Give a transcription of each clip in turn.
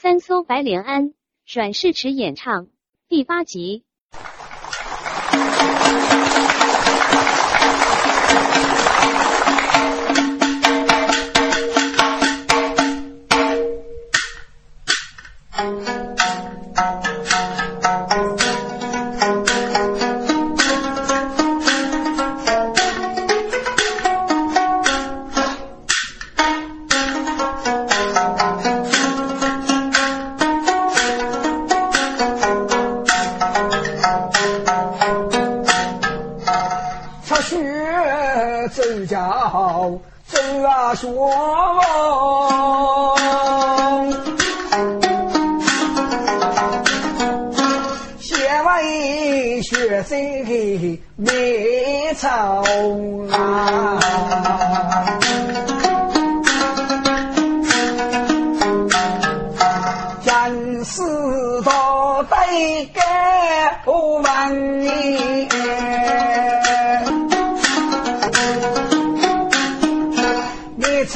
三艘白莲庵，阮世池演唱第八集。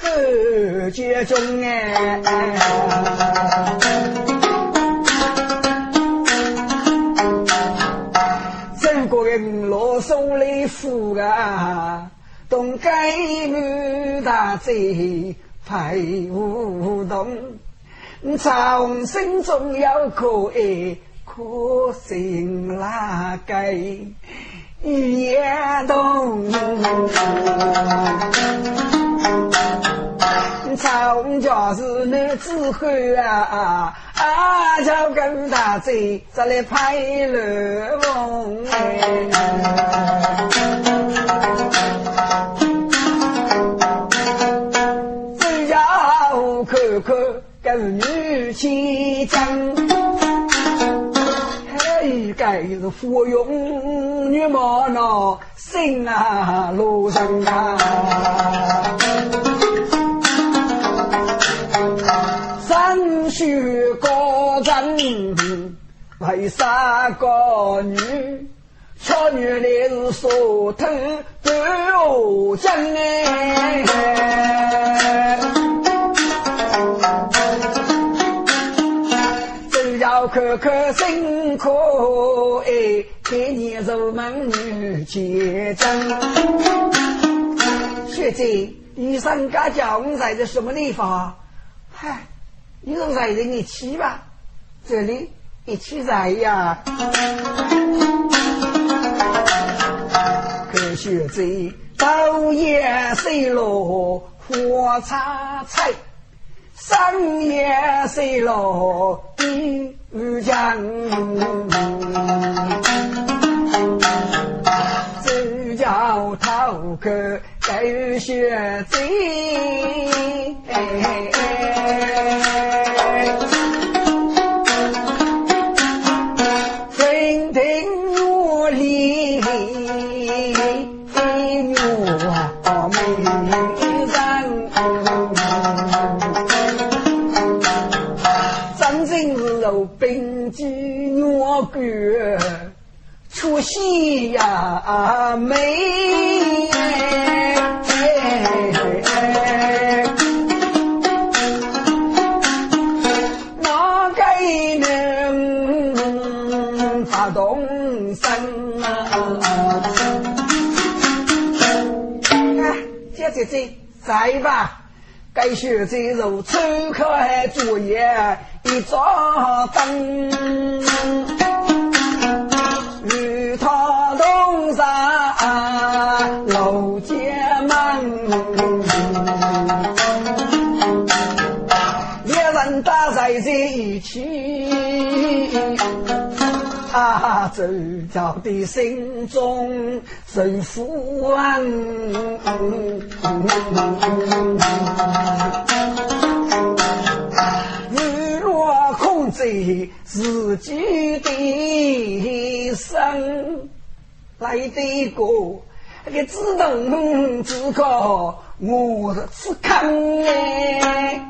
后绝中哎。中国人老送来福啊，东街女大街排舞动，朝心中有可爱。可心拉盖也动，曹家是男子汉啊，啊就跟大嘴再来拍乱风哎，只要看看跟女婿讲。该是芙蓉女貌那心啊路上啊，三须高人为啥个女？巧女来是说偷半我将哎。可可辛苦哎，给你入门女结账。学姐，医生家叫我们在这什么地方？嗨，你说在这一起吧，这里一起在呀。可学姐，昼夜水落花插菜。三夜睡落地江，只叫头壳狗血醉。出息呀美，哪个能发动身啊？姐姐姐，在吧？该学这肉抽开作业一盏灯。啊，周家的心中受福啊！日落空在自己的身，来的个那个自动自觉，我是看哎。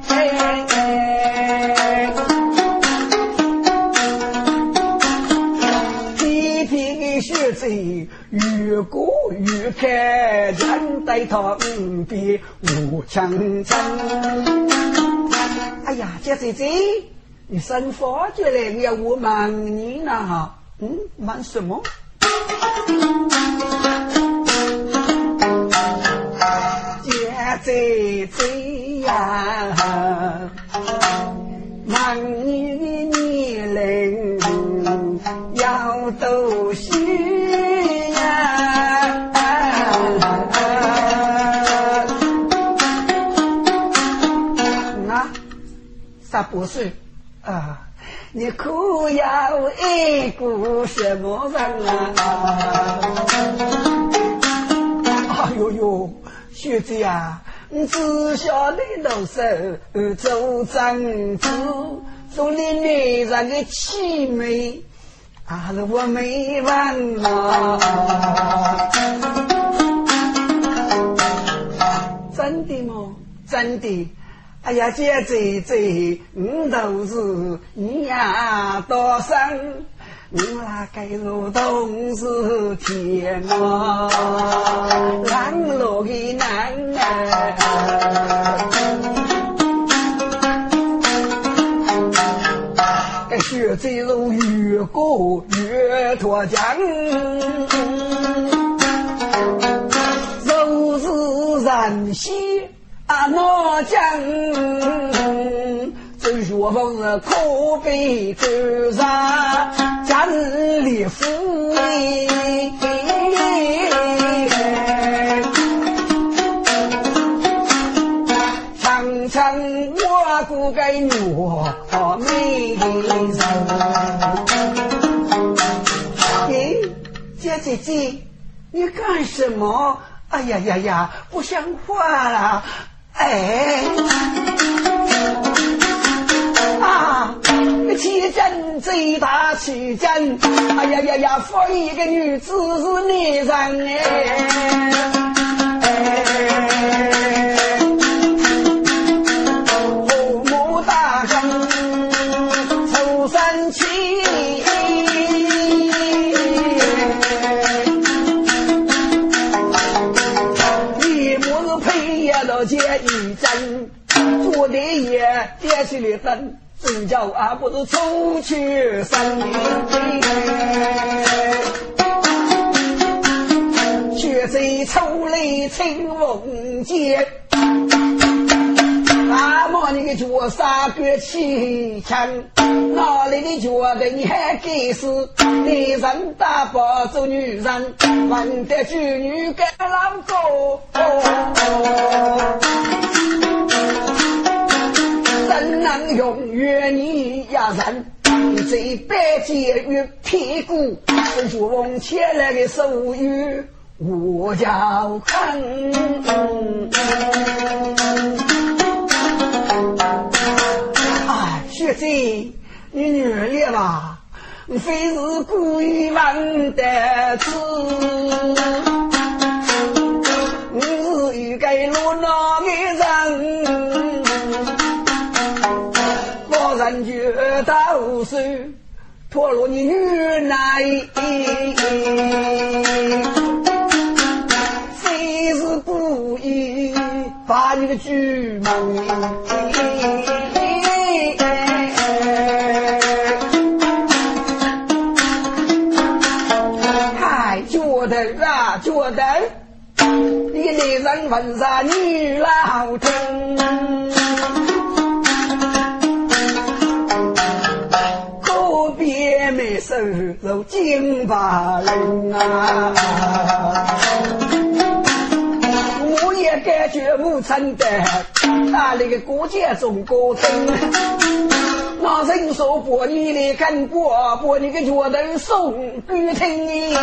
学走越过越开，人带他五边无强争。哎呀，姐姐姐，你生发觉来要我忙你呢？嗯，忙什么？姐姐姐呀，忙你的年龄要多不是啊，你可要爱过什么人啊？哎呦呦，学姐啊，你只晓得动手做丈夫，做你女人的妻妹，啊，我没完啊！真的吗？真的。哎呀，姐姐姐，你都是你呀多生，你那该路都是天啊，让路的。难啊，该学这路越过越脱缰，都是人心。啊，我讲，这学问是可悲干啥？家里富裕，常常我过个我美人。哎，姐姐姐，你干什么？哎呀呀呀，不像话了！哎，啊，齐真最大齐真，哎呀呀呀，放一个女子是女人哎。我的也点起了灯，真叫啊不是出去三年，却在抽来青龙剑。那么你个脚杀个气枪，哪里的脚的你还该是男人打不做女人，问得妇女跟老公。怎能永远你呀人？这百劫与屁股，是往前来的手语，我叫看。哎，学姐，你原谅吧，非是故意忘得子，你是一个落难的人。绝刀是陀罗尼女来，非是故意把你的举梦。嗨，觉得啊，觉得你的人问啥女老听。收入金巴人啊！我也感觉无成的，那里个国家中国灯，那人说过你来看过，把你个脚头送给听。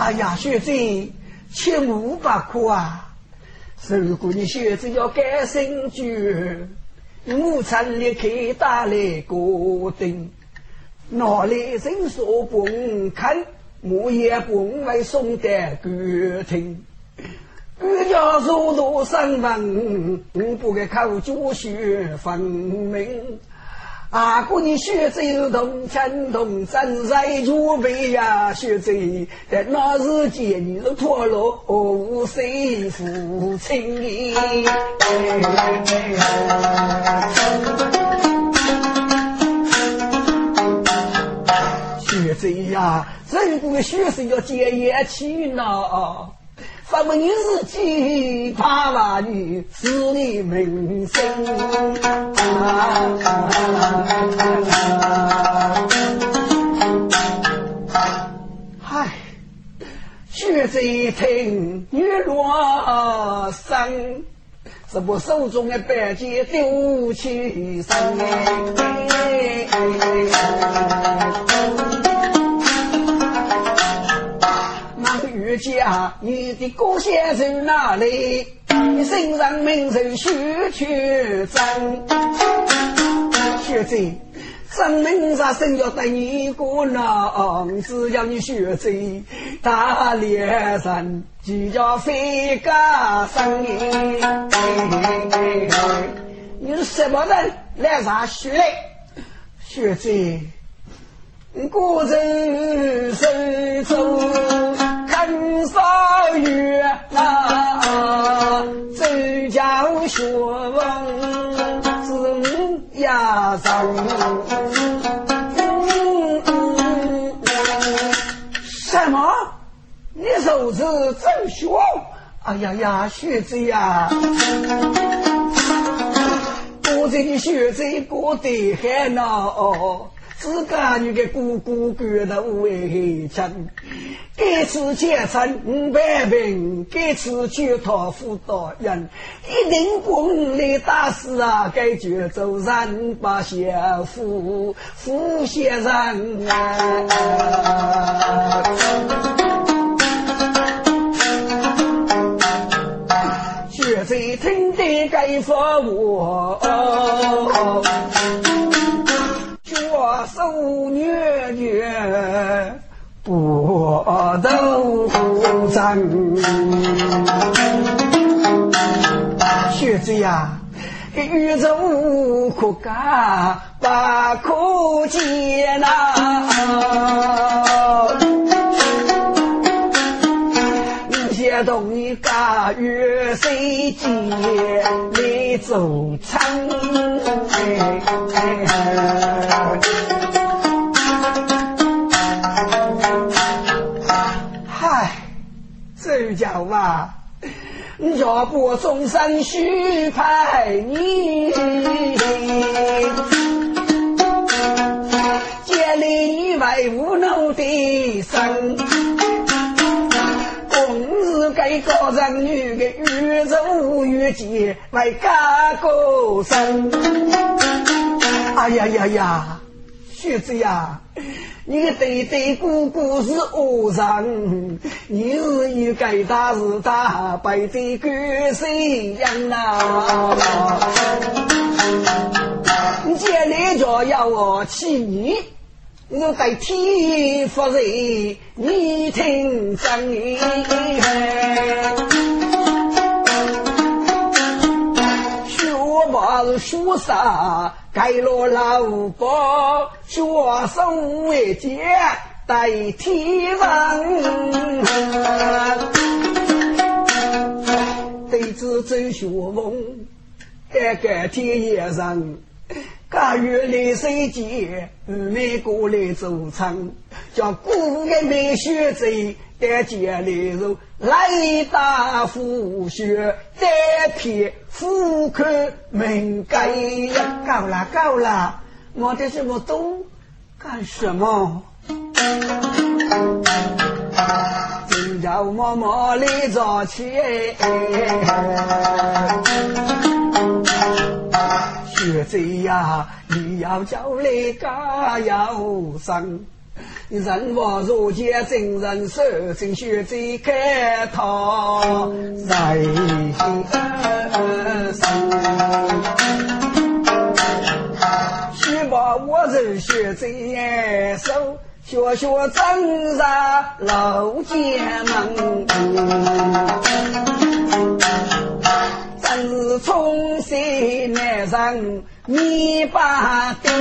哎呀，学姐，千五百块啊！如果你学子要改新居，我曾立刻打来个灯，哪里人说不看，我也不会送的歌听。我家入多三门，我不给考教学分明。阿哥，你学走动牵动，正在准备呀，学走在那日间你都脱落无谁负情义。学走呀，人不学生要节约起呢。什么你是鸡怕娃女，是你名声。嗨，学这一听女落生，这不手中的白剑丢起身。家，你的歌先在哪里？你身上名字须去争，学子，生命上生要得你个郎，只要你学子大脸上，就叫飞家生。你是什么人？来啥学嘞？学子。古人手中看少月啊，周家学问是压上。什么？你手指真学？哎呀呀，学子呀！我这的学子过得很哦。自家女的姑姑觉得为真，这次结成五百名，这次去讨辅导人，一定功来打死啊！该绝走人把先夫夫先人啊！学在听的该服我。我手虐虐不斗争，学子呀，宇宙可干不可见呐。些东西干与谁接做成？嗨，这叫嘛？若不终身许陪你，建立为无能的生。今日该个人女的越走越急，为家过生。哎呀呀呀，学子呀，你的对对姑姑是恶人，你是与该大是大，白的跟谁样呐？你见你就要我气你。我在天发热，你听真言。学马是学啥？盖了老包，学生为杰代天人。弟子走学问，盖盖天也人。家月来水节，每过来做成，叫古的美学者带进来入，来大夫学，带片户口门盖呀，够了够了，我这什么懂？干什么？今朝默默来早起。学子呀，你要叫你加油生。人我如见真人手，正学在开头在心去把我人学在手，学学真人老剑门，是从西南人米八丁。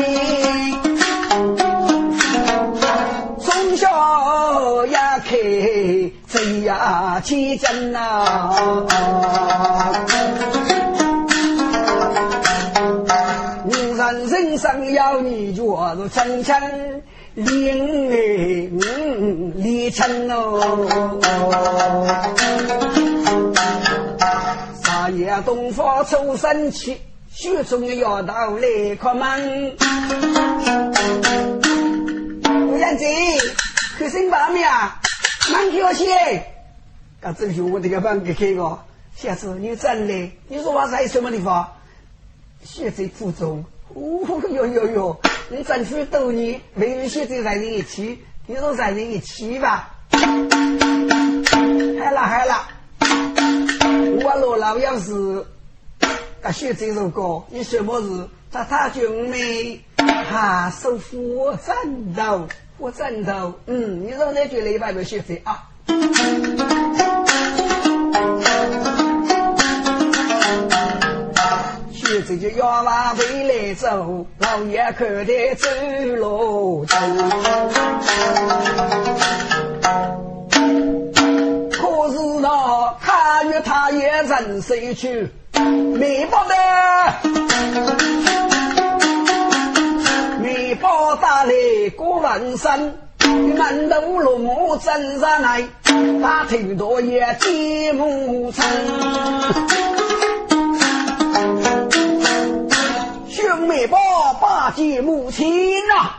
从小呀开嘴呀起劲呐，女人人生要你觉如层层林里层哦，啥夜东方出神气，雪中要到来开门。燕子，去新房面啊，蛮客气。啊，正是我这个房给开个。下次你真来，你说我在什么地方？学在附中。哦哟哟哟，你真是逗你，没有学在在一起，你说在一起吧？好了好了，我罗老要是啊学这首歌，你什么事？他他就没哈收复战斗。我赞同，嗯，你说那句雷百没学会啊？学这就要往未来走，老爷可得走路走。看月他也人谁去？没报的。包打来过万山，满头落马真上来，大头大爷接母亲，兄妹把把接母亲呐！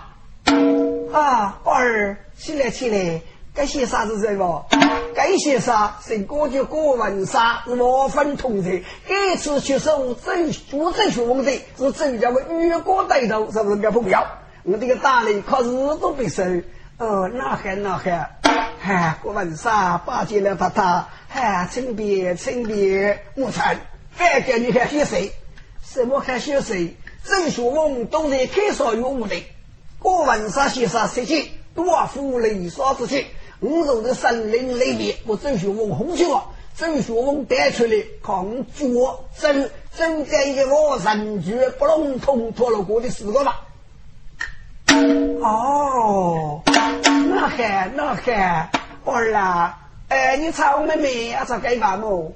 啊，儿起来起来，该写啥子人不？该写啥？是过去过文山，是我分同的。这次出手正主正学问的，是周家的越国带头，是不是？该不要。我这个大雷靠日都不收，哦，那还那还，嗨，过完啥八戒了他他，嗨，清别清别木产，再给你看血水，什么看血水？郑学问都在开少有武的，过完啥写啥实际，多夫雷少之气，五种的森林雷别，我郑学问红起了，郑学问带出来抗绝真真在一个我人绝不笼统脱了过的四个吧。哦，那还那还，儿啦，哎，你找妹妹啊？找干嘛么？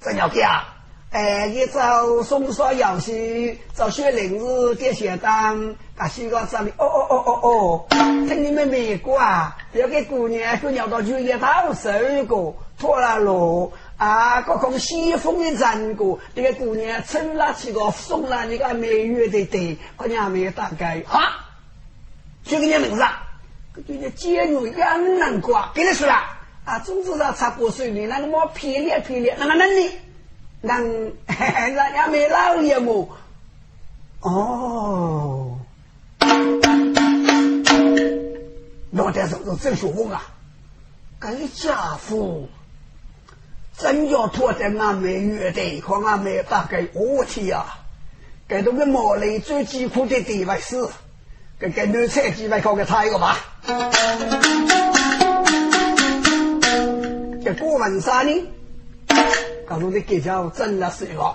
找鸟哥啊？哎，你找松沙游戏，找雪林子点雪当，啊，西瓜这里。哦哦哦哦哦，听你妹妹过啊，要给姑娘姑娘到酒店讨手个，拖拉路啊，各种西风的战过，这个姑娘撑拉起个送了你个美月的对，姑娘没有大概啊。就给你名字，就叫监狱养难瓜，给你说了啊，总之上差不水你那个么偏烈偏烈，那个能力，能人家没老爷么？哦，那得是是真学问啊，这家伙真要拖在俺们乐队和俺们大概我天呀，这都个毛雷最艰苦的地方是。给给女车几百块给他一个吧。这过文山呢，告诉你给叫真的是一个，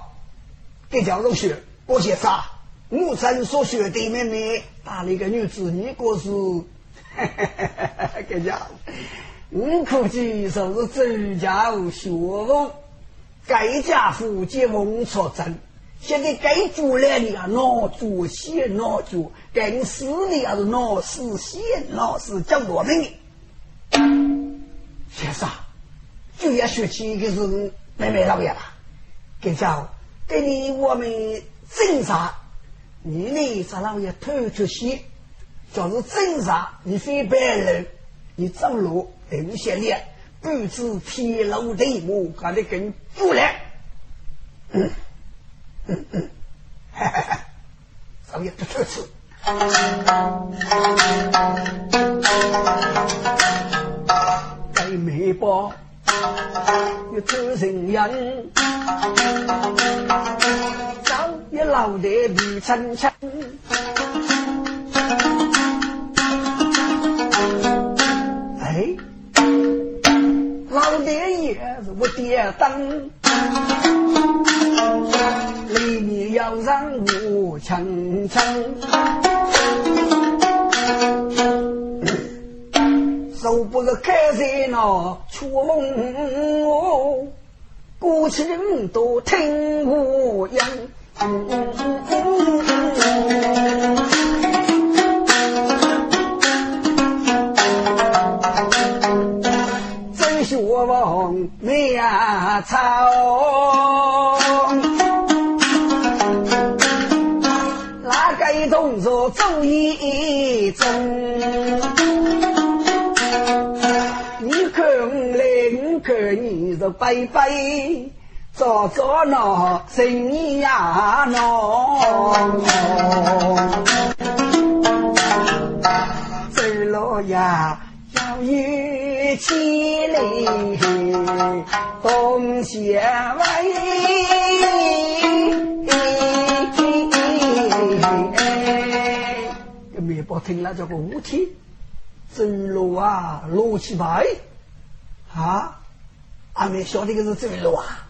给叫同学我写啥？我真所学的妹妹打了一个女子，你过是，给叫，我估计就是周家学问，该家父结婚出征。现在该做来的啊，脑做先脑做；该死的还是脑死先脑死，讲多明的。先生，就要学起一个是妹妹老爷吧？给讲，给你我们侦查，你呢咱老爷偷出去，就是侦查，你非白人，你走路等些列，不知天路地目，还得跟过来。嗯。嗯嗯，哈哈哈，少爷不客气。给媒婆要做成人，早一老爹比亲亲。哎，老爹爷是我爹灯。里面要让我层层，手不是开在那出梦，过去人都听我言。真学王没呀操！动作走一走，拜拜，早早闹生意呀闹，走路呀要有气力，东西歪。面包听了？这个五天，走路啊，路起牌啊，阿妹晓得个是走路啊，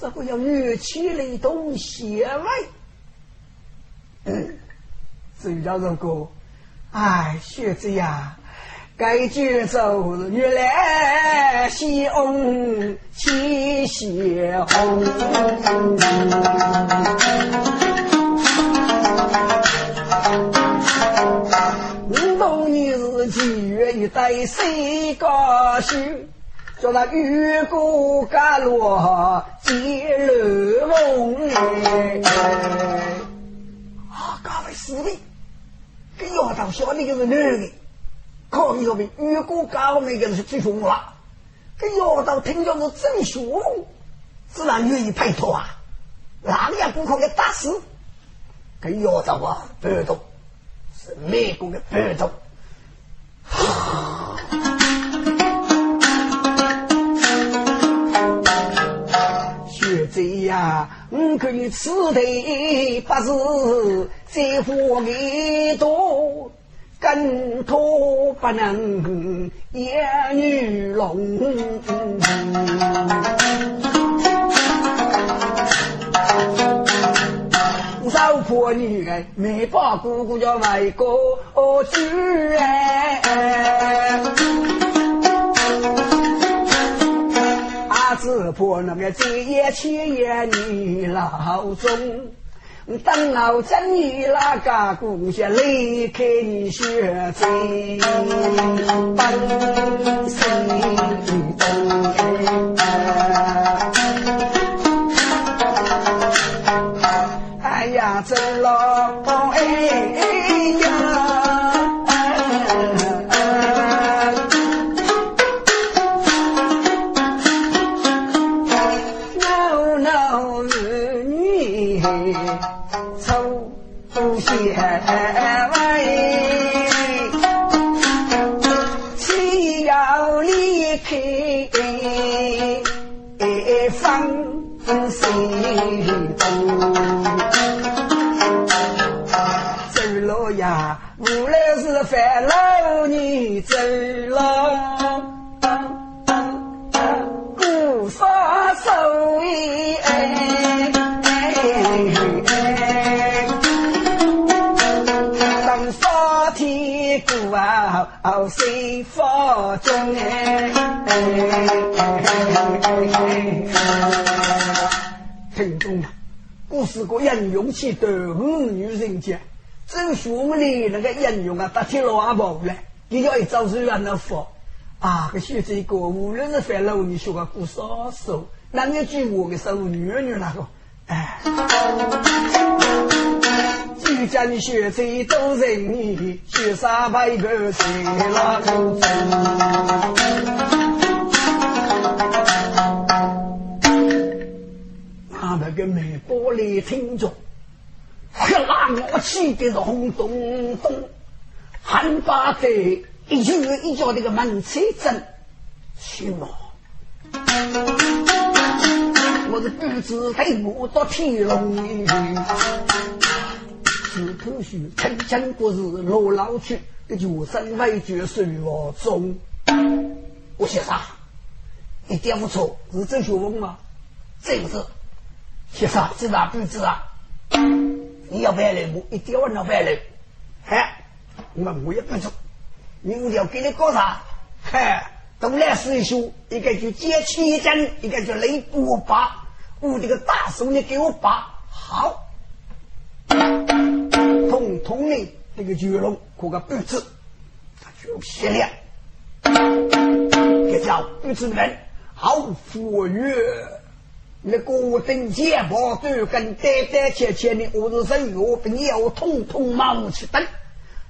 这个要乐器来动弦外，嗯，走到这个，哎，学子呀，该举走月来西翁七血红。几月一带谁高兴？叫那玉骨伽罗接罗梦哎！啊，各位师弟，这丫头晓得个是男的，可以说明玉骨伽罗那个是最凶了。这丫头听着是真凶，自然愿意配合啊。哪样顾客给打死？这丫头啊，不动，是美国的不动。学者呀，我可以此地不是在乎你多，更托不能言女龙。少婆女儿没把姑姑叫外公娶哎，阿子婆那个这也千言女老中，等老真女那个姑娘离开你学在本心中走了你走了，孤杀手艺哎，当杀天鼓啊，谁发中哎？听众们，故事个人用起斗五女人家。真兄弟那个英雄啊，打铁老跑了，你要一招是让他佛啊！个学这个，无论是翻老你学个古少手，那你句我的手女女那个，哎，就叫你学这都人你学啥白个谁那个他那个美玻璃听着。喝拉我气的是轰咚咚，喊把子一句一脚那个门车真去嘛！我是不知带我到天龙去，只可惜曾经过日老老去，这就身为绝水我中。我先生一点不错，是郑学文吗？这个是先生，知道不知啊？你要白来，我一点我要白来。嗨，我们我也不错。你要给你搞啥？嗨，东来师兄，一个就接千金，一个就雷波拔。我这个大手你给我拔好，通通的这个巨龙过个布置，他就限量。这叫布置门好富裕。那个等钱包都跟呆呆切切的，我是人我不要通通冒起灯。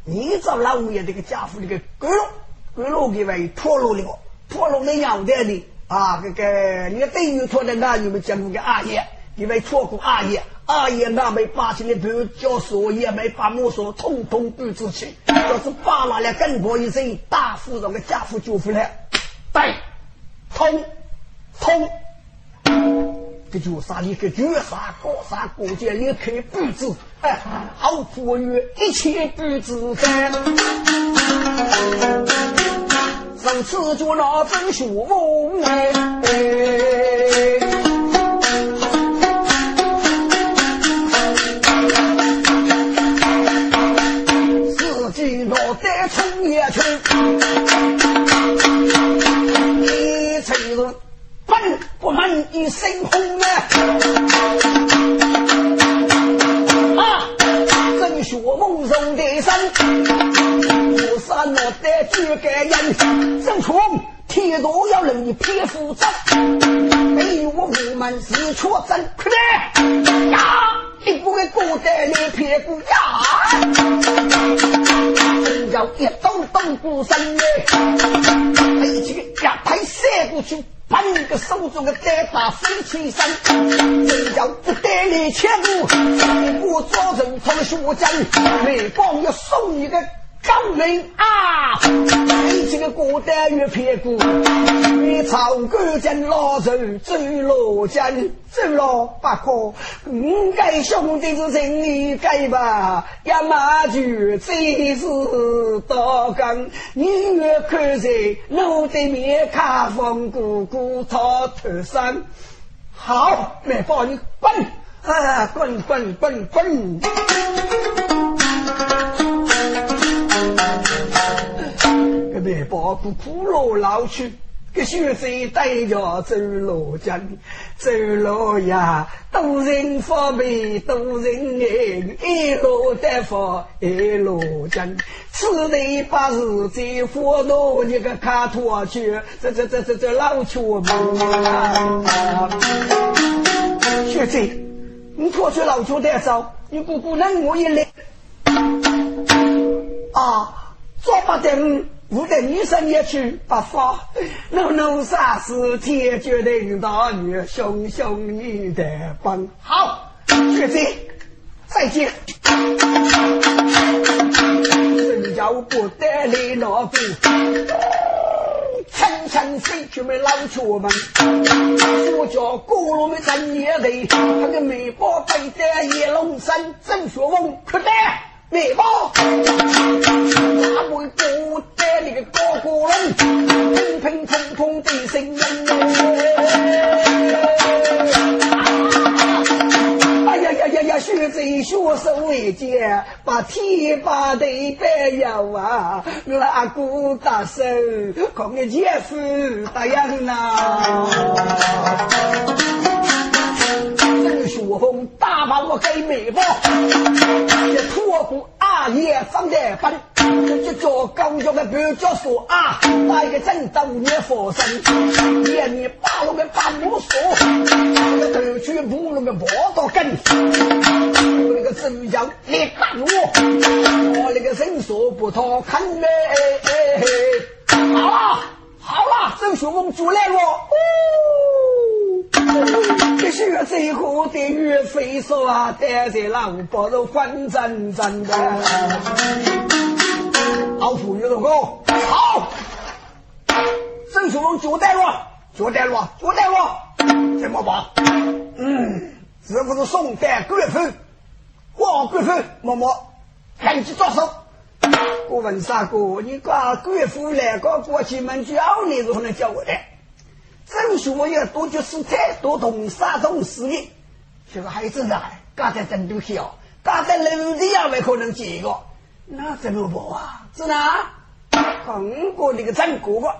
你找老五爷这个家伙这个鬼龙，鬼龙给外破落了，破落的脑袋里啊，这个你看等于错的那有没有讲过个阿爷？因为错过阿爷，阿爷那没把起的不叫所也没把木说通通不知情，要是扒拉了更过一声大富人的家父就回来，对，通通。这就啥？你个绝杀高杀过节也可以布置，哎，好富裕，一切步子干。上次就那真学问哎，一身红啊！啊，正学梦中的身，我山落得举个人，正穷铁路要人的皮肤脏，没有我我们是错真，快点呀！一不给过得你屁股呀！真叫一动动不声哎，这个呀，太射过去。把你个手中的单把飞起身，真叫不带你前路，我早晨从学江，每帮要送一个。张明啊，你这个孤单月撇骨，你草根见老人走路间，走路不可。五该兄弟是人你该吧？要马就最是刀刚，你越看在路对面卡风姑姑讨头上。好，来帮你滚啊，滚滚滚滚。面包不苦劳老去，个学生带着走路江，走路呀，多人发霉，多人爱，一路得发一路江。此地八日在火炉一个卡托去，这这这这这老球们。学生，你拖出老球带走，你不不能我一来。啊，做不得，我的女生也去不发。怒怒杀死天决定大女，熊熊你的帮。好，学姐，再见。真叫不得你老夫，层层飞去没老出门。我叫咕噜没真也得，他的眉毛背得一龙山，真学翁快点。眉毛，哪会不得那个高过人？乒乒乓乓的声音哎呀呀呀呀！学贼学手一剑，把天把地白腰啊！拉鼓打手，看个姐夫答应呐。郑雪峰打把我给眉毛，这托付阿爷放在班，就叫高家的不叫说啊，打一个正道也佛身，爷你把我们把木锁，我头去不那个磨刀根，我那个真要你打我，我那个人说不逃看没？好了好了，郑雪峰出来了。这学最后的岳飞说啊，带着狼包都混真真的。老虎有个好，郑秀龙交代了，交代了，交代了，怎么办？嗯，是不是宋代贵妇？王贵妇，默默赶紧着手。我问三哥，你个贵妇来个过去门教你如何能教我的？郑秀龙要多举事态，多同山东事业。这个孩子啊，刚才真都小，刚才楼底也没可能接一个，那怎么办啊？是哪？韩国那个张哥哥，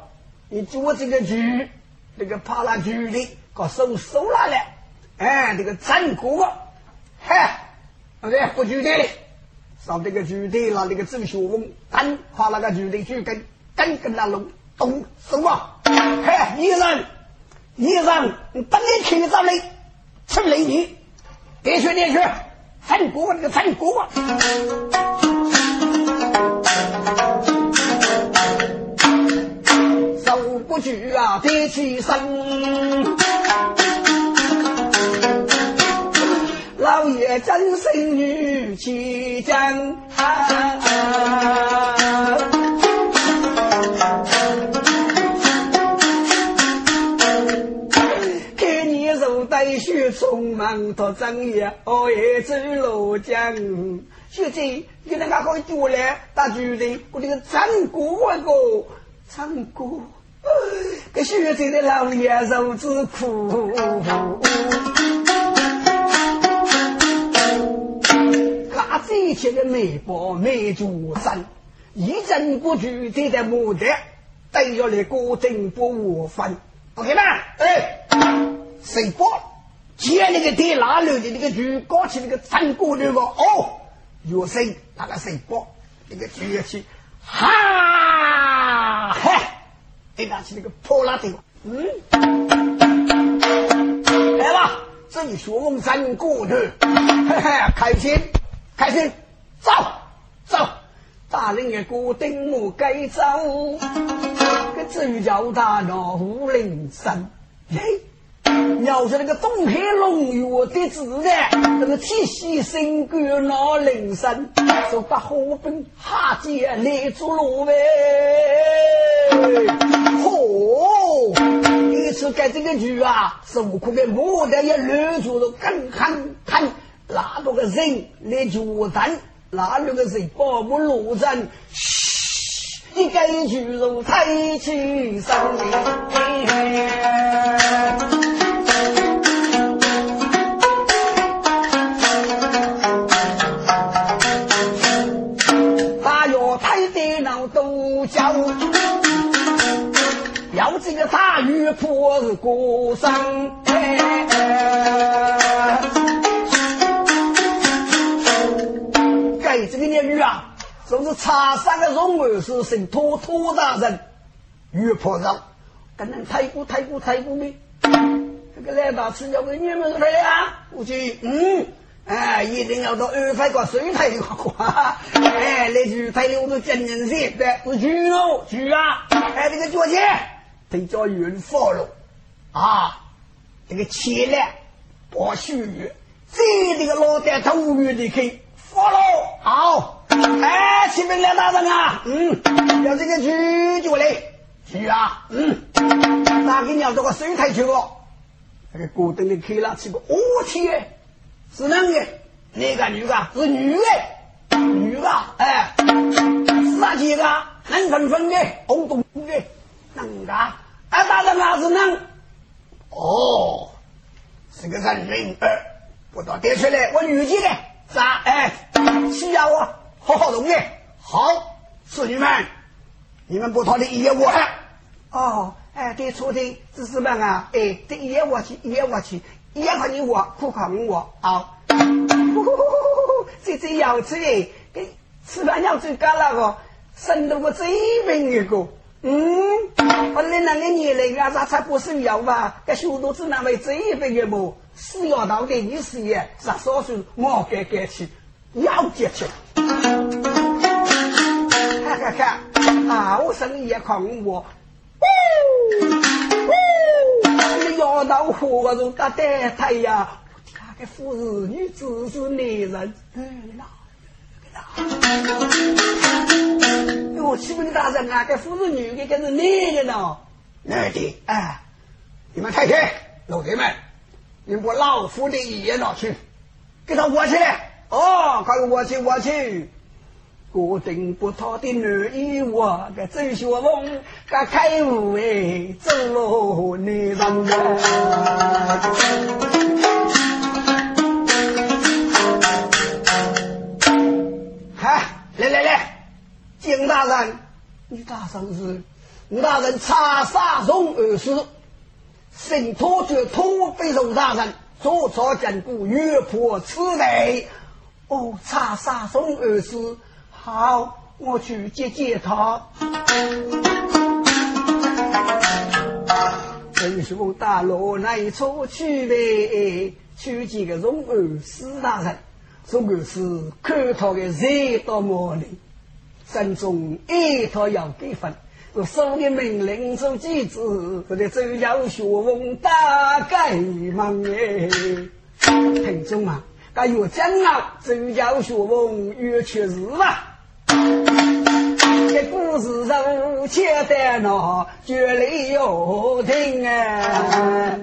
你做这个局，那个扒拉局的，搞收收了了。哎，这个张哥哥，嗨，对不对？不局的，上这个局的了，那个郑学峰，单扒那个局的去跟跟跟那龙动手啊！嗨，医生，医生，你等你听着嘞，出雷你。别去，别去！陈哥哥，那个陈哥哥，受不住啊，跌起身。老爷真生女气将。匆忙到正夜，哦夜走罗江。小姐你那个可以过来打主人，我这个唱歌那个唱歌，给学在的老爷受之苦。他这些的美包美主山，一阵不住就在牡丹，带着来过正不我分。OK 吗？哎，谁包？接那个电拉路的那个鱼，搞起那个唱歌那个哦，有声那个声波，那个举起，哈，嘿，一拿起那个破拉的，嗯，来吧，这里学我们唱歌的，嘿嘿，开心，开心，走走，大林的歌顶我该走，这至于叫他那武陵山，嘿。要是那个东海龙月的子的，那个七夕新歌闹铃声，就把河边哈街来做路呗。嚯！一次改这个剧啊，孙悟空的牡丹也拦住了，根看看，哪多个人来决战？哪多个人保不落阵？嘘，一改剧如太起身。这个大雨泼是过生，该这个年雨啊，说是茶山的荣儿是姓托托大人，雨泼上，跟人太过太过太过没？这个来到吃要给你们谁啊？我去，嗯，哎，一定要到二排个水台个花，哎，那句台里我都真人写的，是去喽，去啊，哎，这个脚钱。得叫云发了啊！这个钱呢，不许这这个老蛋头月的去发了。好，哎，启禀梁大人啊，嗯，要这个去就来去啊，嗯，哪个鸟这个水台去过？那个锅灯里开了去过，我天，是男的，那个女的，是女的，女的，哎，啥几个？蓝粉粉的，红彤彤的，能个？俺大人儿子呢？哦，是个人名儿，不到点出来，我女婿呢？咋？哎，需要我好好容易。好，侍女们，你们不讨的一夜我哦，哎，对错的知识们啊，哎，对一夜我去，一夜我去，一夜靠你我，苦靠我啊！这这要吃哎，给吃饭要最干那个，生了我最笨一个。嗯，我那那个年龄啊，咱才不是要吧？这许多只能为这一辈的么？死要到的你是也，十少岁我该该去，要接去。看看看，啊，我生意也看我，呜呜，你要到活着打得太呀？他个富士女子是男人，对啦，对啦。我启禀大人啊，这不是女的，这是男的呢。男的，哎，你们太太、老铁们，你们把老夫的遗言拿去，给他握起来。哦，快握去，握去。我定不他的男衣我个周学峰，个开悟哎，走路你上啊！你大声是，吴大人查杀中二师，圣托就托非受大人，左朝坚固，越破此内。哦，查杀中二师。好，我去接接他。文书大罗来出去呗，去几个荣二司大人，荣二司看他的热到么里，心中一套要给分。我手的命令做几子，我的周要学问大概忙哎，听众啊，敢有讲啊？周要学问越确实吧？这故事上写的那绝对要听啊！